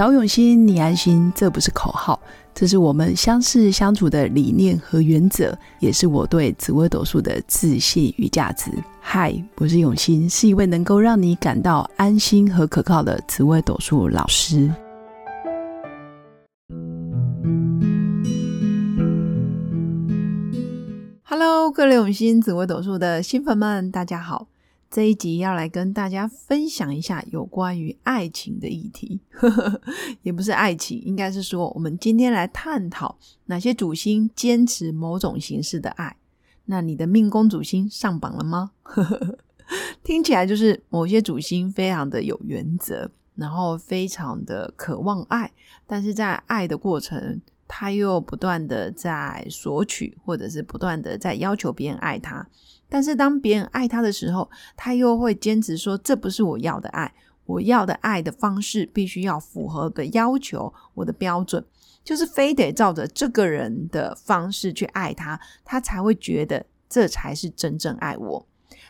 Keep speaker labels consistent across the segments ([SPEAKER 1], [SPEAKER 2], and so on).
[SPEAKER 1] 找永新，你安心，这不是口号，这是我们相识相处的理念和原则，也是我对紫微斗数的自信与价值。嗨，我是永新，是一位能够让你感到安心和可靠的紫微斗数老师。Hello，各位永新紫微斗数的新粉们，大家好。这一集要来跟大家分享一下有关于爱情的议题，也不是爱情，应该是说我们今天来探讨哪些主星坚持某种形式的爱。那你的命宫主星上榜了吗？听起来就是某些主星非常的有原则，然后非常的渴望爱，但是在爱的过程，他又不断的在索取，或者是不断的在要求别人爱他。但是当别人爱他的时候，他又会坚持说：“这不是我要的爱，我要的爱的方式必须要符合的要求，我的标准就是非得照着这个人的方式去爱他，他才会觉得这才是真正爱我。”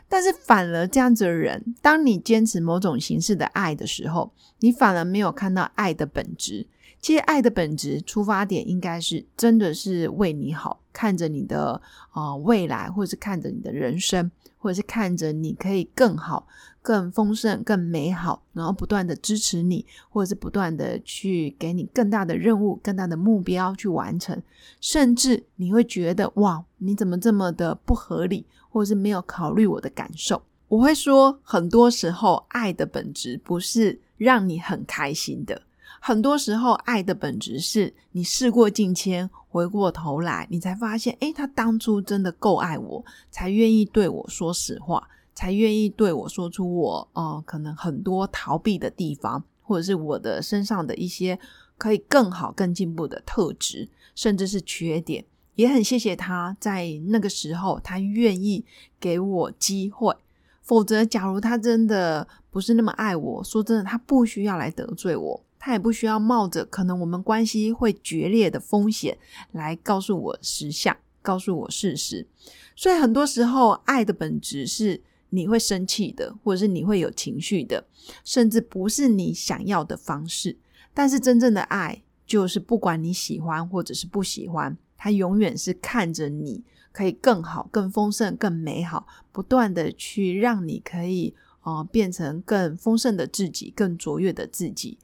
[SPEAKER 1] 但是反而这样子的人，当你坚持某种形式的爱的时候，你反而没有看到爱的本质。其实爱的本质出发点应该是真的是为你好，看着你的啊未来，或者是看着你的人生，或者是看着你可以更好、更丰盛、更美好，然后不断的支持你，或者是不断的去给你更大的任务、更大的目标去完成，甚至你会觉得哇，你怎么这么的不合理，或者是没有考虑我的感受？我会说，很多时候爱的本质不是让你很开心的。很多时候，爱的本质是你事过境迁，回过头来，你才发现，诶，他当初真的够爱我，才愿意对我说实话，才愿意对我说出我，呃，可能很多逃避的地方，或者是我的身上的一些可以更好、更进步的特质，甚至是缺点。也很谢谢他在那个时候，他愿意给我机会。否则，假如他真的不是那么爱我，说真的，他不需要来得罪我。他也不需要冒着可能我们关系会决裂的风险来告诉我实相，告诉我事实。所以很多时候，爱的本质是你会生气的，或者是你会有情绪的，甚至不是你想要的方式。但是真正的爱，就是不管你喜欢或者是不喜欢，他永远是看着你可以更好、更丰盛、更美好，不断的去让你可以呃变成更丰盛的自己，更卓越的自己。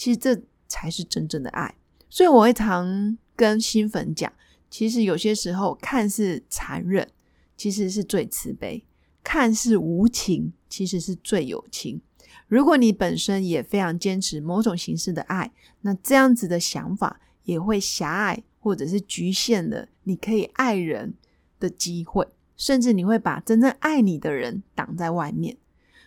[SPEAKER 1] 其实这才是真正的爱，所以我会常跟新粉讲，其实有些时候看似残忍，其实是最慈悲；看似无情，其实是最有情。如果你本身也非常坚持某种形式的爱，那这样子的想法也会狭隘或者是局限了你可以爱人的机会，甚至你会把真正爱你的人挡在外面。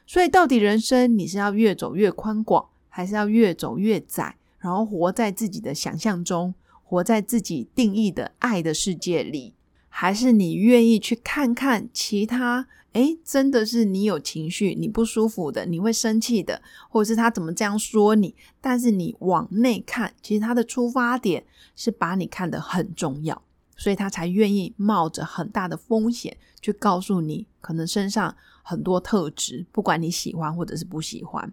[SPEAKER 1] 所以，到底人生你是要越走越宽广？还是要越走越窄，然后活在自己的想象中，活在自己定义的爱的世界里，还是你愿意去看看其他？诶，真的是你有情绪，你不舒服的，你会生气的，或者是他怎么这样说你？但是你往内看，其实他的出发点是把你看得很重要，所以他才愿意冒着很大的风险去告诉你，可能身上很多特质，不管你喜欢或者是不喜欢。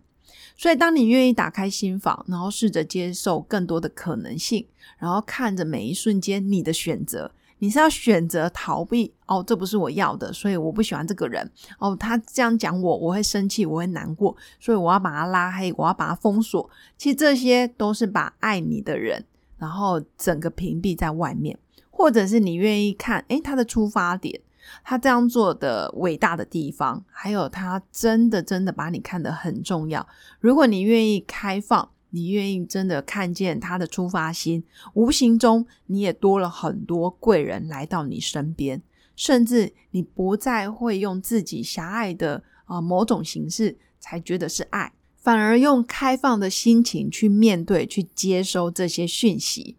[SPEAKER 1] 所以，当你愿意打开心房，然后试着接受更多的可能性，然后看着每一瞬间你的选择，你是要选择逃避哦，这不是我要的，所以我不喜欢这个人哦，他这样讲我，我会生气，我会难过，所以我要把他拉黑，我要把他封锁。其实这些都是把爱你的人，然后整个屏蔽在外面，或者是你愿意看，诶，他的出发点。他这样做的伟大的地方，还有他真的真的把你看得很重要。如果你愿意开放，你愿意真的看见他的出发心，无形中你也多了很多贵人来到你身边，甚至你不再会用自己狭隘的啊某种形式才觉得是爱，反而用开放的心情去面对、去接收这些讯息。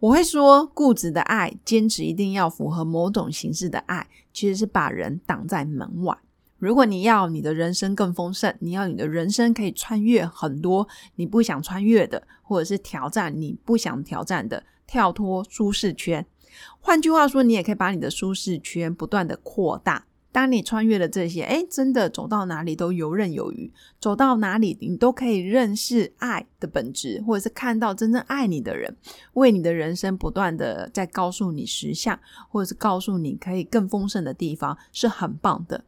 [SPEAKER 1] 我会说，固执的爱，坚持一定要符合某种形式的爱，其实是把人挡在门外。如果你要你的人生更丰盛，你要你的人生可以穿越很多你不想穿越的，或者是挑战你不想挑战的，跳脱舒适圈。换句话说，你也可以把你的舒适圈不断的扩大。当你穿越了这些，哎，真的走到哪里都游刃有余，走到哪里你都可以认识爱的本质，或者是看到真正爱你的人，为你的人生不断的在告诉你实相，或者是告诉你可以更丰盛的地方，是很棒的。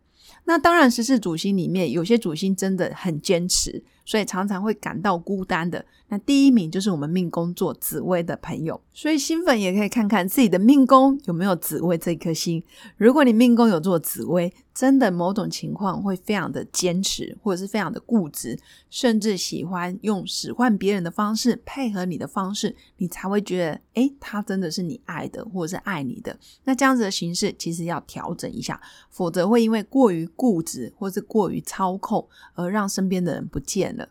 [SPEAKER 1] 那当然，十四主星里面有些主星真的很坚持。所以常常会感到孤单的。那第一名就是我们命宫做紫薇的朋友，所以新粉也可以看看自己的命宫有没有紫薇这颗星。如果你命宫有做紫薇，真的某种情况会非常的坚持，或者是非常的固执，甚至喜欢用使唤别人的方式配合你的方式，你才会觉得，诶，他真的是你爱的，或者是爱你的。那这样子的形式其实要调整一下，否则会因为过于固执，或是过于操控，而让身边的人不见了。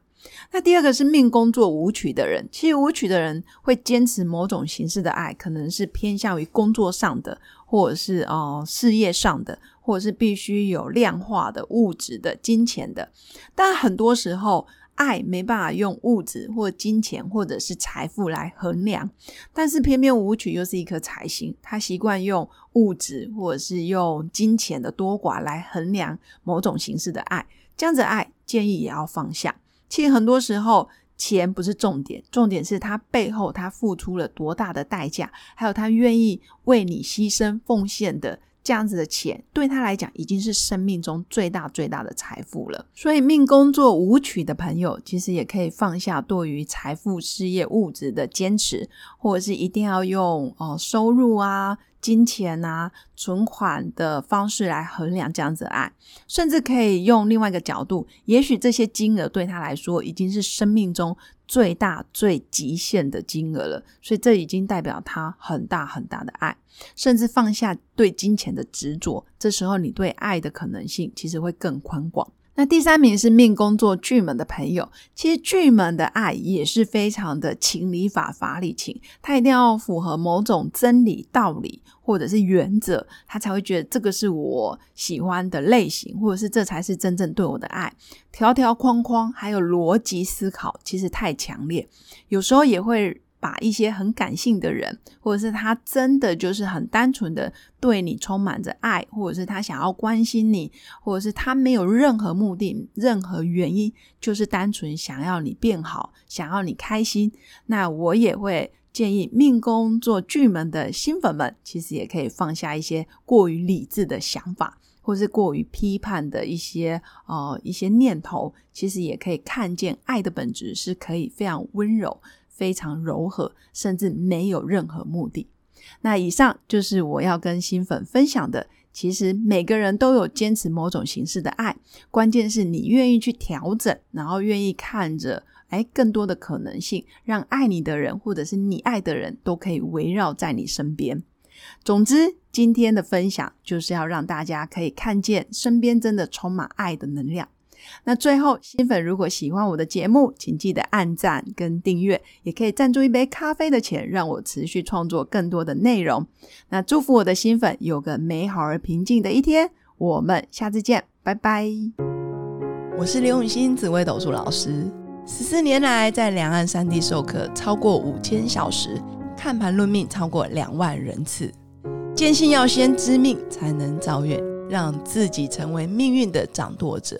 [SPEAKER 1] 那第二个是命宫作舞曲的人，其实舞曲的人会坚持某种形式的爱，可能是偏向于工作上的，或者是哦事业上的，或者是必须有量化的物质的金钱的。但很多时候，爱没办法用物质或金钱或者是财富来衡量，但是偏偏舞曲又是一颗财星，他习惯用物质或者是用金钱的多寡来衡量某种形式的爱，这样子爱建议也要放下。其实很多时候，钱不是重点，重点是他背后他付出了多大的代价，还有他愿意为你牺牲奉献的这样子的钱，对他来讲已经是生命中最大最大的财富了。所以命工作舞曲的朋友，其实也可以放下对于财富、事业、物质的坚持，或者是一定要用哦收入啊。金钱啊，存款的方式来衡量这样子爱，甚至可以用另外一个角度，也许这些金额对他来说已经是生命中最大最极限的金额了，所以这已经代表他很大很大的爱，甚至放下对金钱的执着，这时候你对爱的可能性其实会更宽广。那第三名是命宫做巨门的朋友，其实巨门的爱也是非常的情理法法理情，他一定要符合某种真理道理或者是原则，他才会觉得这个是我喜欢的类型，或者是这才是真正对我的爱。条条框框还有逻辑思考其实太强烈，有时候也会。把一些很感性的人，或者是他真的就是很单纯的对你充满着爱，或者是他想要关心你，或者是他没有任何目的、任何原因，就是单纯想要你变好，想要你开心。那我也会建议命宫做巨门的新粉们，其实也可以放下一些过于理智的想法，或是过于批判的一些呃一些念头，其实也可以看见爱的本质是可以非常温柔。非常柔和，甚至没有任何目的。那以上就是我要跟新粉分享的。其实每个人都有坚持某种形式的爱，关键是你愿意去调整，然后愿意看着哎更多的可能性，让爱你的人或者是你爱的人都可以围绕在你身边。总之，今天的分享就是要让大家可以看见身边真的充满爱的能量。那最后，新粉如果喜欢我的节目，请记得按赞跟订阅，也可以赞助一杯咖啡的钱，让我持续创作更多的内容。那祝福我的新粉有个美好而平静的一天，我们下次见，拜拜。我是刘永新紫微斗数老师，十四年来在两岸三地授课超过五千小时，看盘论命超过两万人次，坚信要先知命才能造运，让自己成为命运的掌舵者。